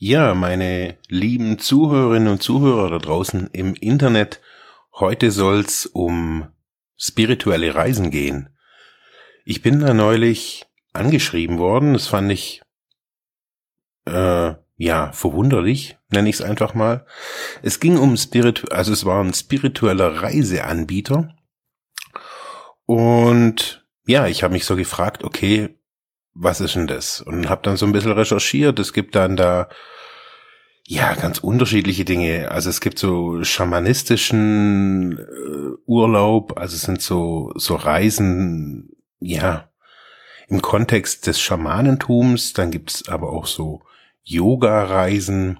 Ja, meine lieben Zuhörerinnen und Zuhörer da draußen im Internet, heute soll's um spirituelle Reisen gehen. Ich bin da neulich angeschrieben worden, das fand ich äh, ja verwunderlich, nenne ich es einfach mal. Es ging um Spirit, also es war ein spiritueller Reiseanbieter und ja, ich habe mich so gefragt, okay, was ist denn das? Und habe dann so ein bisschen recherchiert. Es gibt dann da ja ganz unterschiedliche Dinge. Also es gibt so schamanistischen äh, Urlaub, also es sind so so Reisen, ja im Kontext des Schamanentums. Dann gibt's aber auch so Yoga-Reisen.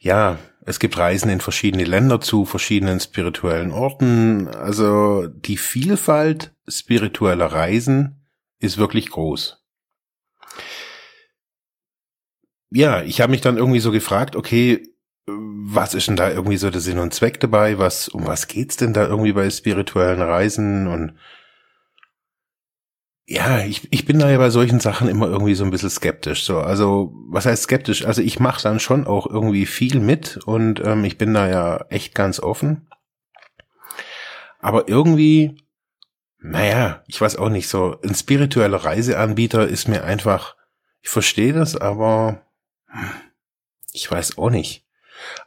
Ja, es gibt Reisen in verschiedene Länder zu verschiedenen spirituellen Orten. Also die Vielfalt spiritueller Reisen ist wirklich groß. Ja, ich habe mich dann irgendwie so gefragt, okay, was ist denn da irgendwie so der Sinn und Zweck dabei? Was, um was geht's denn da irgendwie bei spirituellen Reisen? Und ja, ich, ich bin da ja bei solchen Sachen immer irgendwie so ein bisschen skeptisch. So, also was heißt skeptisch? Also ich mache dann schon auch irgendwie viel mit und ähm, ich bin da ja echt ganz offen. Aber irgendwie naja, ich weiß auch nicht, so ein spiritueller Reiseanbieter ist mir einfach, ich verstehe das, aber ich weiß auch nicht.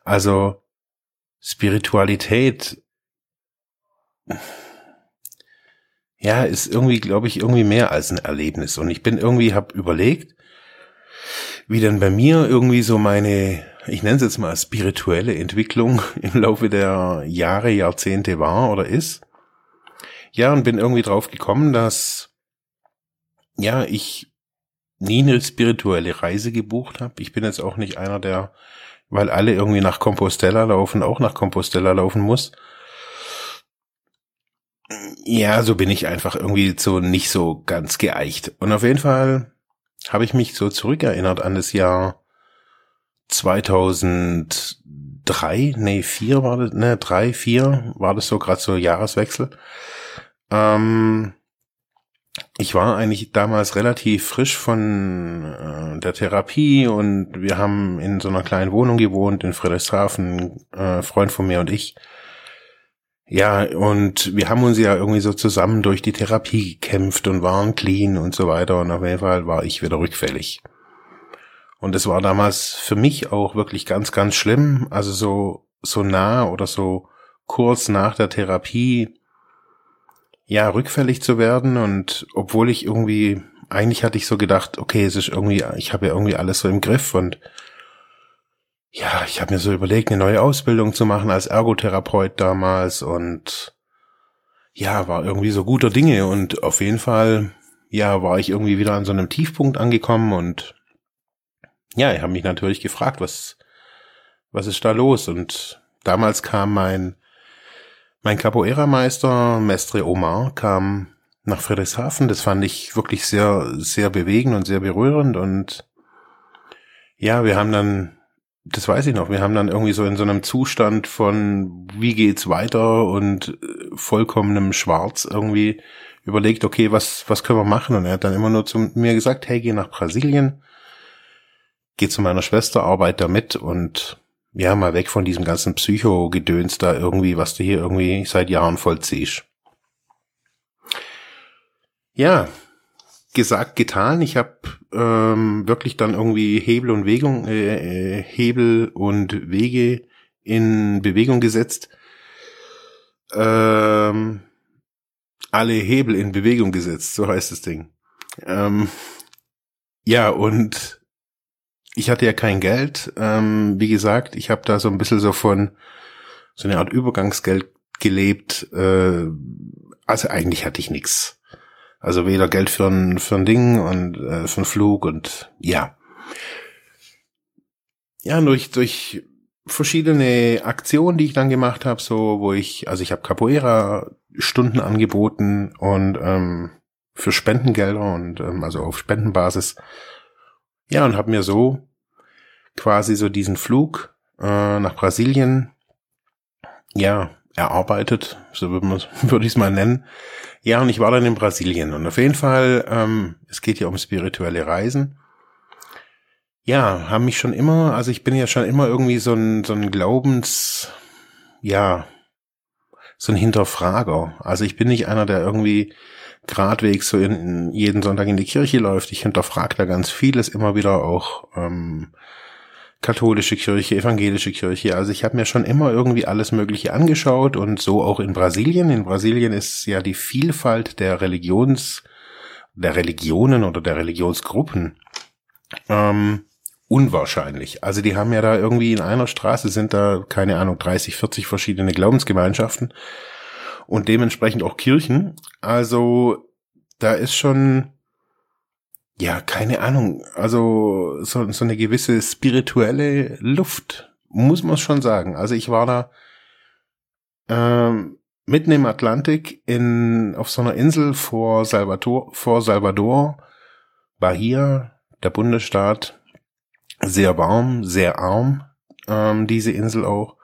Also Spiritualität, ja, ist irgendwie, glaube ich, irgendwie mehr als ein Erlebnis. Und ich bin irgendwie, hab überlegt, wie denn bei mir irgendwie so meine, ich nenne es jetzt mal spirituelle Entwicklung im Laufe der Jahre, Jahrzehnte war oder ist. Ja, und bin irgendwie drauf gekommen, dass ja, ich nie eine spirituelle Reise gebucht habe. Ich bin jetzt auch nicht einer, der, weil alle irgendwie nach Compostella laufen, auch nach Compostella laufen muss. Ja, so bin ich einfach irgendwie so nicht so ganz geeicht. Und auf jeden Fall habe ich mich so zurückerinnert an das Jahr 2003, nee, vier war das, ne, drei, vier war das so gerade so Jahreswechsel. Ähm, ich war eigentlich damals relativ frisch von äh, der Therapie und wir haben in so einer kleinen Wohnung gewohnt in Friedrichshafen, äh, Freund von mir und ich. Ja, und wir haben uns ja irgendwie so zusammen durch die Therapie gekämpft und waren clean und so weiter und auf jeden Fall war ich wieder rückfällig. Und es war damals für mich auch wirklich ganz, ganz schlimm, also so, so nah oder so kurz nach der Therapie ja, rückfällig zu werden und obwohl ich irgendwie, eigentlich hatte ich so gedacht, okay, es ist irgendwie, ich habe ja irgendwie alles so im Griff und ja, ich habe mir so überlegt, eine neue Ausbildung zu machen als Ergotherapeut damals und ja, war irgendwie so guter Dinge und auf jeden Fall, ja, war ich irgendwie wieder an so einem Tiefpunkt angekommen und ja, ich habe mich natürlich gefragt, was, was ist da los? Und damals kam mein mein Capoeira-Meister, Mestre Omar, kam nach Friedrichshafen. Das fand ich wirklich sehr, sehr bewegend und sehr berührend. Und ja, wir haben dann, das weiß ich noch, wir haben dann irgendwie so in so einem Zustand von, wie geht's weiter und äh, vollkommenem Schwarz irgendwie überlegt, okay, was, was können wir machen? Und er hat dann immer nur zu mir gesagt, hey, geh nach Brasilien, geh zu meiner Schwester, arbeite da mit und ja, mal weg von diesem ganzen Psycho-Gedöns da irgendwie, was du hier irgendwie seit Jahren vollziehst. Ja, gesagt, getan. Ich habe ähm, wirklich dann irgendwie Hebel und Wegung, äh, äh, Hebel und Wege in Bewegung gesetzt. Ähm, alle Hebel in Bewegung gesetzt, so heißt das Ding. Ähm, ja, und ich hatte ja kein Geld. Ähm, wie gesagt, ich habe da so ein bisschen so von so eine Art Übergangsgeld gelebt. Äh, also eigentlich hatte ich nix. Also weder Geld für ein, für ein Ding und äh, für einen Flug und ja. Ja, durch, durch verschiedene Aktionen, die ich dann gemacht habe, so wo ich, also ich habe Capoeira Stunden angeboten und ähm, für Spendengelder und ähm, also auf Spendenbasis. Ja, und habe mir so quasi so diesen Flug äh, nach Brasilien ja erarbeitet, so würde würde ich es mal nennen. Ja, und ich war dann in Brasilien und auf jeden Fall, ähm, es geht ja um spirituelle Reisen ja, haben mich schon immer, also ich bin ja schon immer irgendwie so ein, so ein Glaubens, ja, so ein Hinterfrager. Also ich bin nicht einer, der irgendwie gradwegs so in jeden Sonntag in die Kirche läuft. Ich hinterfrage da ganz vieles immer wieder auch ähm, katholische Kirche, evangelische Kirche. Also ich habe mir schon immer irgendwie alles Mögliche angeschaut und so auch in Brasilien. In Brasilien ist ja die Vielfalt der Religions, der Religionen oder der Religionsgruppen ähm, unwahrscheinlich. Also die haben ja da irgendwie in einer Straße sind da, keine Ahnung, 30, 40 verschiedene Glaubensgemeinschaften und dementsprechend auch Kirchen. Also da ist schon, ja, keine Ahnung, also so, so eine gewisse spirituelle Luft, muss man schon sagen. Also ich war da ähm, mitten im Atlantik in, auf so einer Insel vor Salvador, vor Salvador, Bahia, der Bundesstaat, sehr warm, sehr arm, ähm, diese Insel auch.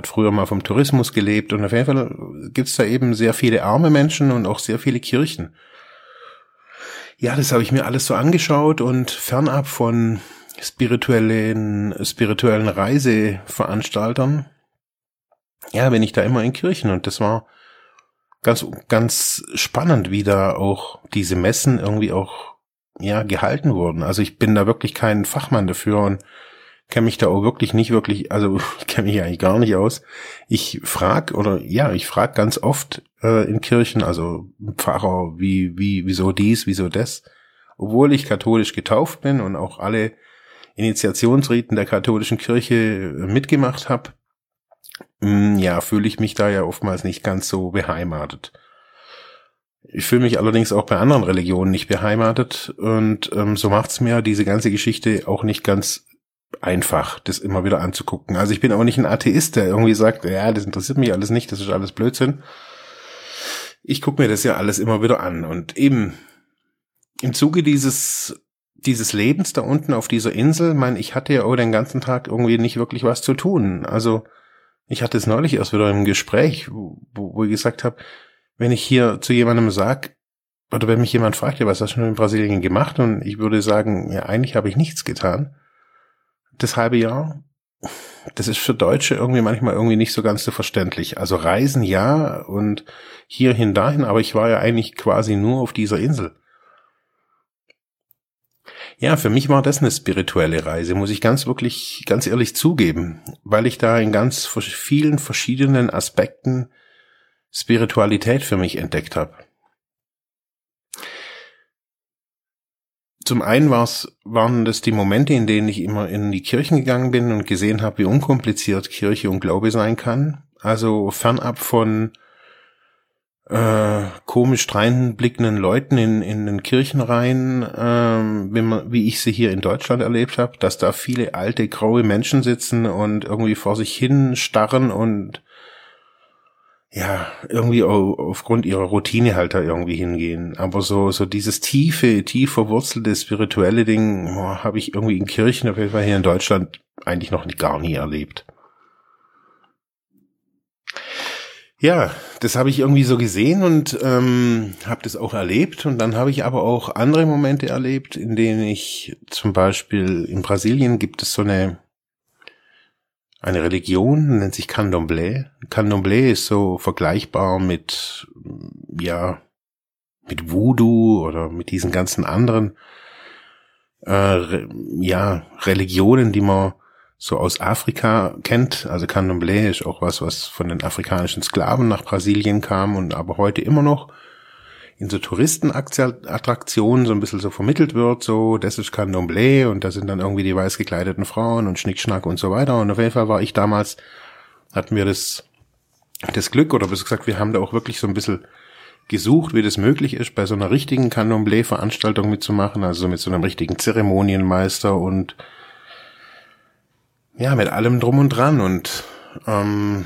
Hat früher mal vom Tourismus gelebt und auf jeden Fall gibt's da eben sehr viele arme Menschen und auch sehr viele Kirchen. Ja, das habe ich mir alles so angeschaut und fernab von spirituellen, spirituellen Reiseveranstaltern, ja, bin ich da immer in Kirchen und das war ganz, ganz spannend, wie da auch diese Messen irgendwie auch ja, gehalten wurden. Also ich bin da wirklich kein Fachmann dafür und kenne mich da auch wirklich nicht wirklich, also ich kenne mich eigentlich gar nicht aus. Ich frag oder ja, ich frag ganz oft äh, in Kirchen, also Pfarrer, wie, wie, wieso dies, wieso das, obwohl ich katholisch getauft bin und auch alle Initiationsriten der katholischen Kirche äh, mitgemacht habe, hm, ja, fühle ich mich da ja oftmals nicht ganz so beheimatet. Ich fühle mich allerdings auch bei anderen Religionen nicht beheimatet und ähm, so macht's mir diese ganze Geschichte auch nicht ganz einfach, das immer wieder anzugucken. Also ich bin auch nicht ein Atheist, der irgendwie sagt, ja, das interessiert mich alles nicht, das ist alles Blödsinn. Ich gucke mir das ja alles immer wieder an und eben im Zuge dieses dieses Lebens da unten auf dieser Insel, mein, ich hatte ja auch den ganzen Tag irgendwie nicht wirklich was zu tun. Also ich hatte es neulich erst wieder im Gespräch, wo, wo ich gesagt habe, wenn ich hier zu jemandem sag, oder wenn mich jemand fragt, ja, was hast du in Brasilien gemacht? Und ich würde sagen, ja, eigentlich habe ich nichts getan. Das halbe Jahr, das ist für Deutsche irgendwie manchmal irgendwie nicht so ganz so verständlich. Also Reisen ja und hierhin dahin, aber ich war ja eigentlich quasi nur auf dieser Insel. Ja, für mich war das eine spirituelle Reise, muss ich ganz wirklich, ganz ehrlich zugeben, weil ich da in ganz vielen verschiedenen Aspekten Spiritualität für mich entdeckt habe. Zum einen war's, waren das die Momente, in denen ich immer in die Kirchen gegangen bin und gesehen habe, wie unkompliziert Kirche und Glaube sein kann. Also fernab von äh, komisch dreinblickenden Leuten in, in den Kirchenreihen, äh, wie, man, wie ich sie hier in Deutschland erlebt habe, dass da viele alte, graue Menschen sitzen und irgendwie vor sich hin starren und ja, irgendwie aufgrund ihrer Routine halt da irgendwie hingehen. Aber so, so dieses tiefe, tief verwurzelte spirituelle Ding habe ich irgendwie in Kirchen, auf jeden Fall hier in Deutschland, eigentlich noch gar nie erlebt. Ja, das habe ich irgendwie so gesehen und ähm, habe das auch erlebt. Und dann habe ich aber auch andere Momente erlebt, in denen ich zum Beispiel in Brasilien gibt es so eine eine Religion, nennt sich Candomblé. Candomblé ist so vergleichbar mit, ja, mit Voodoo oder mit diesen ganzen anderen, äh, ja, Religionen, die man so aus Afrika kennt. Also Candomblé ist auch was, was von den afrikanischen Sklaven nach Brasilien kam und aber heute immer noch in so Touristenattraktionen so ein bisschen so vermittelt wird, so, das ist Candomblé und da sind dann irgendwie die weiß gekleideten Frauen und Schnickschnack und so weiter. Und auf jeden Fall war ich damals, hatten wir das, das Glück, oder besser gesagt, wir haben da auch wirklich so ein bisschen gesucht, wie das möglich ist, bei so einer richtigen Candomblé-Veranstaltung mitzumachen, also mit so einem richtigen Zeremonienmeister und ja, mit allem drum und dran und ähm,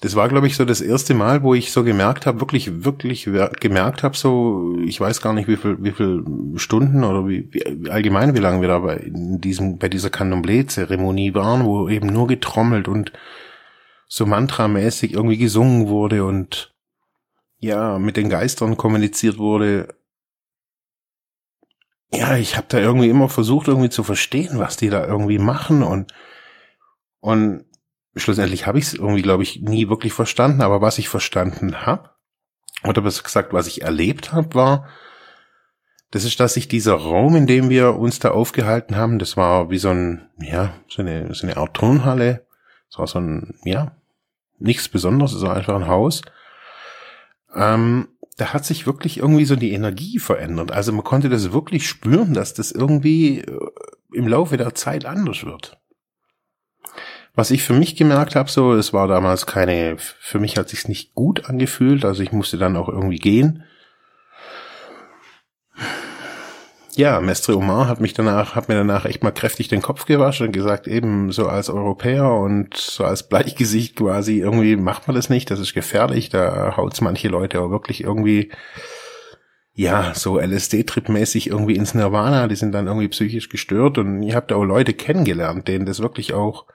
das war, glaube ich, so das erste Mal, wo ich so gemerkt habe, wirklich, wirklich gemerkt habe, so, ich weiß gar nicht, wie viel, wie viel Stunden oder wie, wie allgemein, wie lange wir da bei in diesem, bei dieser Candomblé-Zeremonie waren, wo eben nur getrommelt und so mantramäßig irgendwie gesungen wurde und ja, mit den Geistern kommuniziert wurde. Ja, ich habe da irgendwie immer versucht, irgendwie zu verstehen, was die da irgendwie machen und und schlussendlich habe ich es irgendwie, glaube ich, nie wirklich verstanden. Aber was ich verstanden habe, oder besser gesagt, was ich erlebt habe, war, das ist, dass sich dieser Raum, in dem wir uns da aufgehalten haben, das war wie so ein, ja, so eine, so eine Art Turnhalle. Das war so ein, ja, nichts Besonderes, es war einfach ein Haus. Ähm, da hat sich wirklich irgendwie so die Energie verändert. Also man konnte das wirklich spüren, dass das irgendwie äh, im Laufe der Zeit anders wird. Was ich für mich gemerkt habe, so, es war damals keine, für mich hat sich's nicht gut angefühlt, also ich musste dann auch irgendwie gehen. Ja, Mestre Omar hat mich danach, hat mir danach echt mal kräftig den Kopf gewaschen und gesagt, eben so als Europäer und so als Bleichgesicht quasi, irgendwie macht man das nicht, das ist gefährlich, da haut's manche Leute auch wirklich irgendwie, ja, so LSD-Trip-mäßig irgendwie ins Nirvana, die sind dann irgendwie psychisch gestört und ich habe da auch Leute kennengelernt, denen das wirklich auch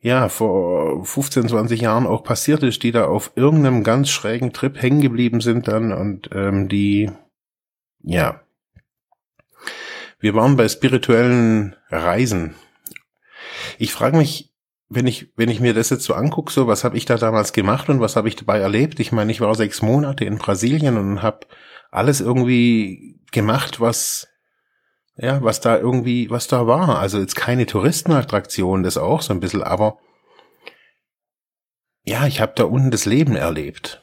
ja, vor 15, 20 Jahren auch passiert ist, die da auf irgendeinem ganz schrägen Trip hängen geblieben sind dann und ähm, die, ja, wir waren bei spirituellen Reisen. Ich frage mich, wenn ich, wenn ich mir das jetzt so angucke, so was habe ich da damals gemacht und was habe ich dabei erlebt? Ich meine, ich war sechs Monate in Brasilien und habe alles irgendwie gemacht, was ja, was da irgendwie, was da war. Also jetzt keine Touristenattraktion, das auch so ein bisschen, aber ja, ich habe da unten das Leben erlebt.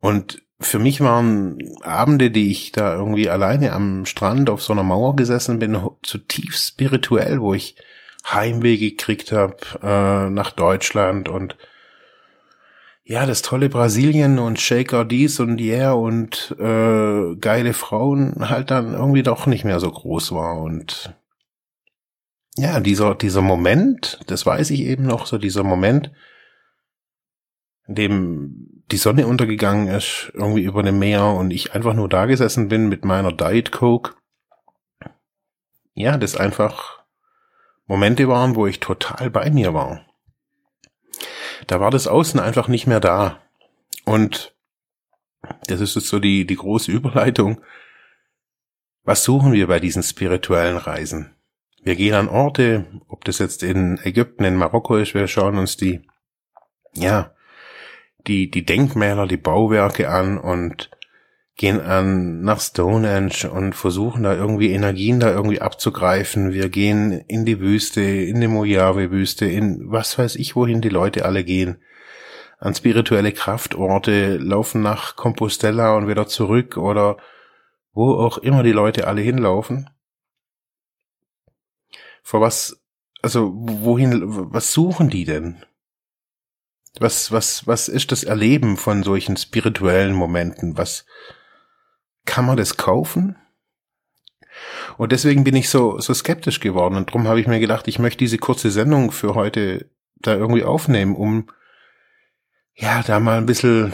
Und für mich waren Abende, die ich da irgendwie alleine am Strand auf so einer Mauer gesessen bin, zutiefst spirituell, wo ich Heimweh gekriegt habe äh, nach Deutschland und ja, das tolle Brasilien und Shaker dies und yeah und äh, geile Frauen halt dann irgendwie doch nicht mehr so groß war und ja, dieser, dieser Moment, das weiß ich eben noch, so dieser Moment, in dem die Sonne untergegangen ist, irgendwie über dem Meer und ich einfach nur da gesessen bin mit meiner Diet Coke. Ja, das einfach Momente waren, wo ich total bei mir war da war das Außen einfach nicht mehr da. Und das ist jetzt so die, die große Überleitung. Was suchen wir bei diesen spirituellen Reisen? Wir gehen an Orte, ob das jetzt in Ägypten, in Marokko ist, wir schauen uns die, ja, die, die Denkmäler, die Bauwerke an und gehen an nach Stonehenge und versuchen da irgendwie Energien da irgendwie abzugreifen. Wir gehen in die Wüste, in die Mojave-Wüste, in was weiß ich, wohin die Leute alle gehen. An spirituelle Kraftorte, laufen nach Compostela und wieder zurück oder wo auch immer die Leute alle hinlaufen. Vor was, also wohin, was suchen die denn? Was, was, was ist das Erleben von solchen spirituellen Momenten? Was, kann man das kaufen? Und deswegen bin ich so, so skeptisch geworden. Und darum habe ich mir gedacht, ich möchte diese kurze Sendung für heute da irgendwie aufnehmen, um ja, da mal ein bisschen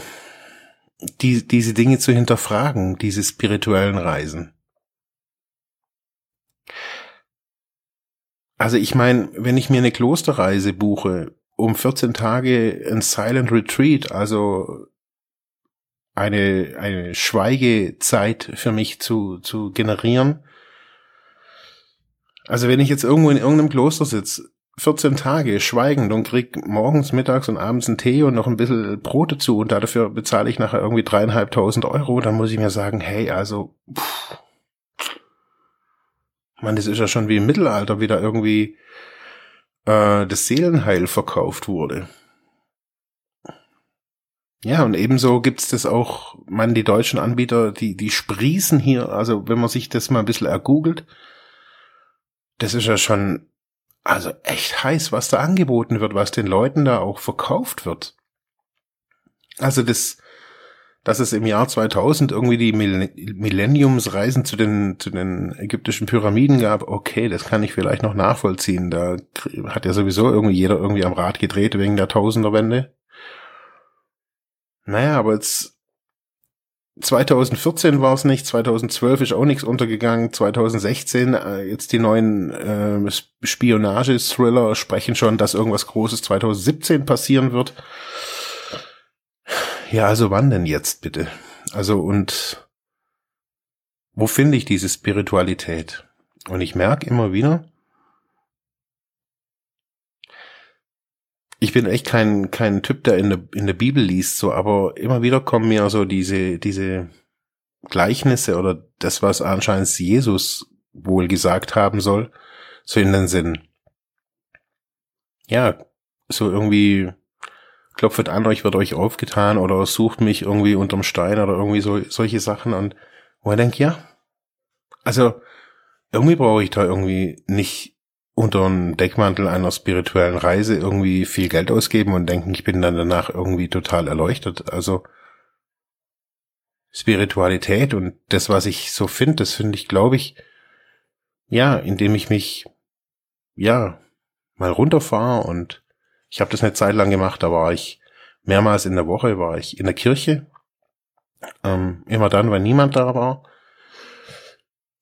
die, diese Dinge zu hinterfragen, diese spirituellen Reisen. Also ich meine, wenn ich mir eine Klosterreise buche, um 14 Tage ein Silent Retreat, also eine, eine Schweigezeit für mich zu, zu generieren. Also wenn ich jetzt irgendwo in irgendeinem Kloster sitze, 14 Tage schweigend und krieg morgens, mittags und abends einen Tee und noch ein bisschen Brot dazu und dafür bezahle ich nachher irgendwie dreieinhalbtausend Euro, dann muss ich mir sagen, hey, also, man, das ist ja schon wie im Mittelalter wieder irgendwie äh, das Seelenheil verkauft wurde. Ja, und ebenso gibt's das auch, man, die deutschen Anbieter, die, die sprießen hier, also wenn man sich das mal ein bisschen ergoogelt, das ist ja schon, also echt heiß, was da angeboten wird, was den Leuten da auch verkauft wird. Also das, dass es im Jahr 2000 irgendwie die Millenniumsreisen zu den, zu den ägyptischen Pyramiden gab, okay, das kann ich vielleicht noch nachvollziehen. Da hat ja sowieso irgendwie jeder irgendwie am Rad gedreht wegen der Tausenderwende. Naja, aber jetzt 2014 war es nicht, 2012 ist auch nichts untergegangen, 2016 äh, jetzt die neuen äh, Spionage-Thriller sprechen schon, dass irgendwas Großes 2017 passieren wird. Ja, also wann denn jetzt bitte? Also und wo finde ich diese Spiritualität? Und ich merke immer wieder, ich bin echt kein, kein Typ, der in der, in der Bibel liest, so, aber immer wieder kommen mir so diese, diese Gleichnisse oder das, was anscheinend Jesus wohl gesagt haben soll, so in den Sinn. Ja, so irgendwie klopft an, euch wird euch aufgetan oder sucht mich irgendwie unterm Stein oder irgendwie so solche Sachen und wo ich denke, ja, also irgendwie brauche ich da irgendwie nicht unter einem Deckmantel einer spirituellen Reise irgendwie viel Geld ausgeben und denken, ich bin dann danach irgendwie total erleuchtet. Also Spiritualität und das, was ich so finde, das finde ich, glaube ich, ja, indem ich mich, ja, mal runterfahre und ich habe das eine Zeit lang gemacht, da war ich mehrmals in der Woche, war ich in der Kirche. Ähm, immer dann, wenn niemand da war.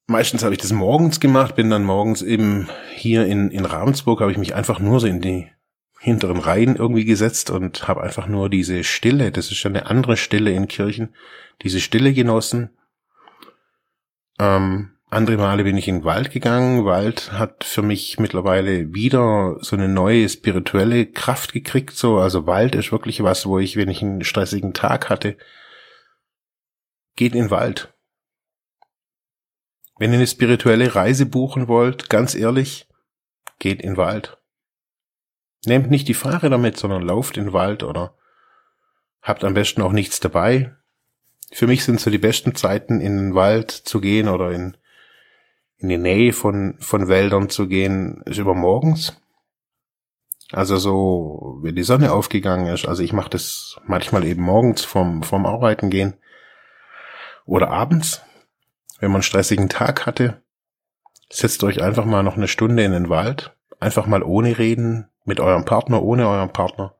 Meistens habe ich das morgens gemacht, bin dann morgens eben hier in, in Ravensburg, habe ich mich einfach nur so in die hinteren Reihen irgendwie gesetzt und habe einfach nur diese Stille, das ist schon eine andere Stille in Kirchen, diese Stille genossen. Ähm, andere Male bin ich in den Wald gegangen. Wald hat für mich mittlerweile wieder so eine neue spirituelle Kraft gekriegt. So, also Wald ist wirklich was, wo ich, wenn ich einen stressigen Tag hatte, geht in den Wald. Wenn ihr eine spirituelle Reise buchen wollt, ganz ehrlich, geht in den Wald. Nehmt nicht die Fahrer mit, sondern lauft in den Wald oder habt am besten auch nichts dabei. Für mich sind so die besten Zeiten, in den Wald zu gehen oder in in die Nähe von, von Wäldern zu gehen, ist über morgens. Also so, wenn die Sonne aufgegangen ist. Also ich mache das manchmal eben morgens vom, vom Arbeiten gehen. Oder abends, wenn man einen stressigen Tag hatte. Setzt euch einfach mal noch eine Stunde in den Wald. Einfach mal ohne reden, mit eurem Partner, ohne eurem Partner.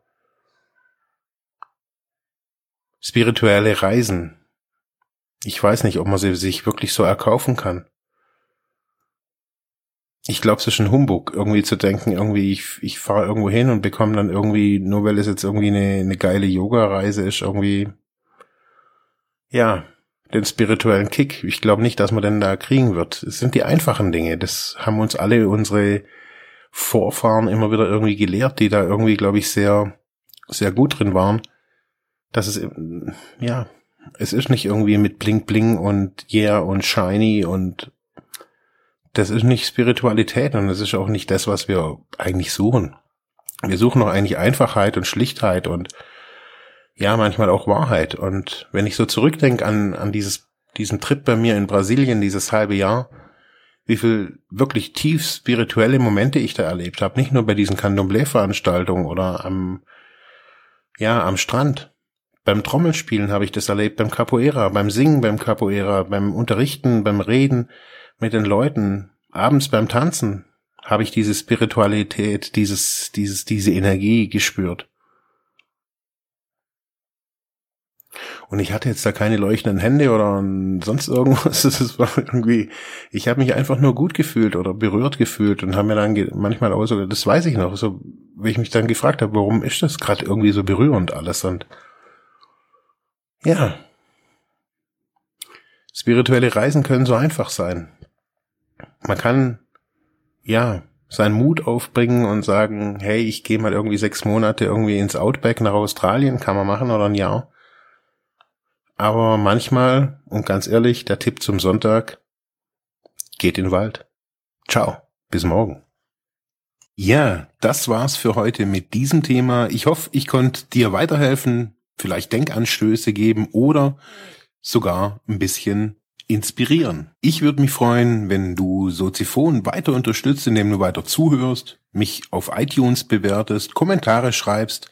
Spirituelle Reisen. Ich weiß nicht, ob man sie sich wirklich so erkaufen kann ich glaube, es ist ein Humbug, irgendwie zu denken, irgendwie ich, ich fahre irgendwo hin und bekomme dann irgendwie, nur weil es jetzt irgendwie eine, eine geile Yoga-Reise ist, irgendwie, ja, den spirituellen Kick. Ich glaube nicht, dass man den da kriegen wird. Es sind die einfachen Dinge. Das haben uns alle unsere Vorfahren immer wieder irgendwie gelehrt, die da irgendwie, glaube ich, sehr, sehr gut drin waren. Dass es, ja, es ist nicht irgendwie mit Bling Bling und Yeah und Shiny und das ist nicht Spiritualität und das ist auch nicht das, was wir eigentlich suchen. Wir suchen doch eigentlich Einfachheit und Schlichtheit und ja, manchmal auch Wahrheit. Und wenn ich so zurückdenke an, an dieses, diesen Trip bei mir in Brasilien, dieses halbe Jahr, wie viel wirklich tief spirituelle Momente ich da erlebt habe. Nicht nur bei diesen Candomblé-Veranstaltungen oder am, ja, am Strand. Beim Trommelspielen habe ich das erlebt, beim Capoeira, beim Singen beim Capoeira, beim Unterrichten, beim Reden mit den Leuten, abends beim Tanzen, habe ich diese Spiritualität, dieses, dieses, diese Energie gespürt. Und ich hatte jetzt da keine leuchtenden Hände oder sonst irgendwas. Es war irgendwie, ich habe mich einfach nur gut gefühlt oder berührt gefühlt und habe mir dann manchmal auch so, das weiß ich noch, so, wie ich mich dann gefragt habe, warum ist das gerade irgendwie so berührend alles und ja. Spirituelle Reisen können so einfach sein man kann ja seinen Mut aufbringen und sagen, hey, ich gehe mal irgendwie sechs Monate irgendwie ins Outback nach Australien, kann man machen oder ein Jahr. Aber manchmal, und ganz ehrlich, der Tipp zum Sonntag, geht in den Wald. Ciao, bis morgen. Ja, das war's für heute mit diesem Thema. Ich hoffe, ich konnte dir weiterhelfen, vielleicht Denkanstöße geben oder sogar ein bisschen inspirieren. Ich würde mich freuen, wenn du Soziphon weiter unterstützt, indem du weiter zuhörst, mich auf iTunes bewertest, Kommentare schreibst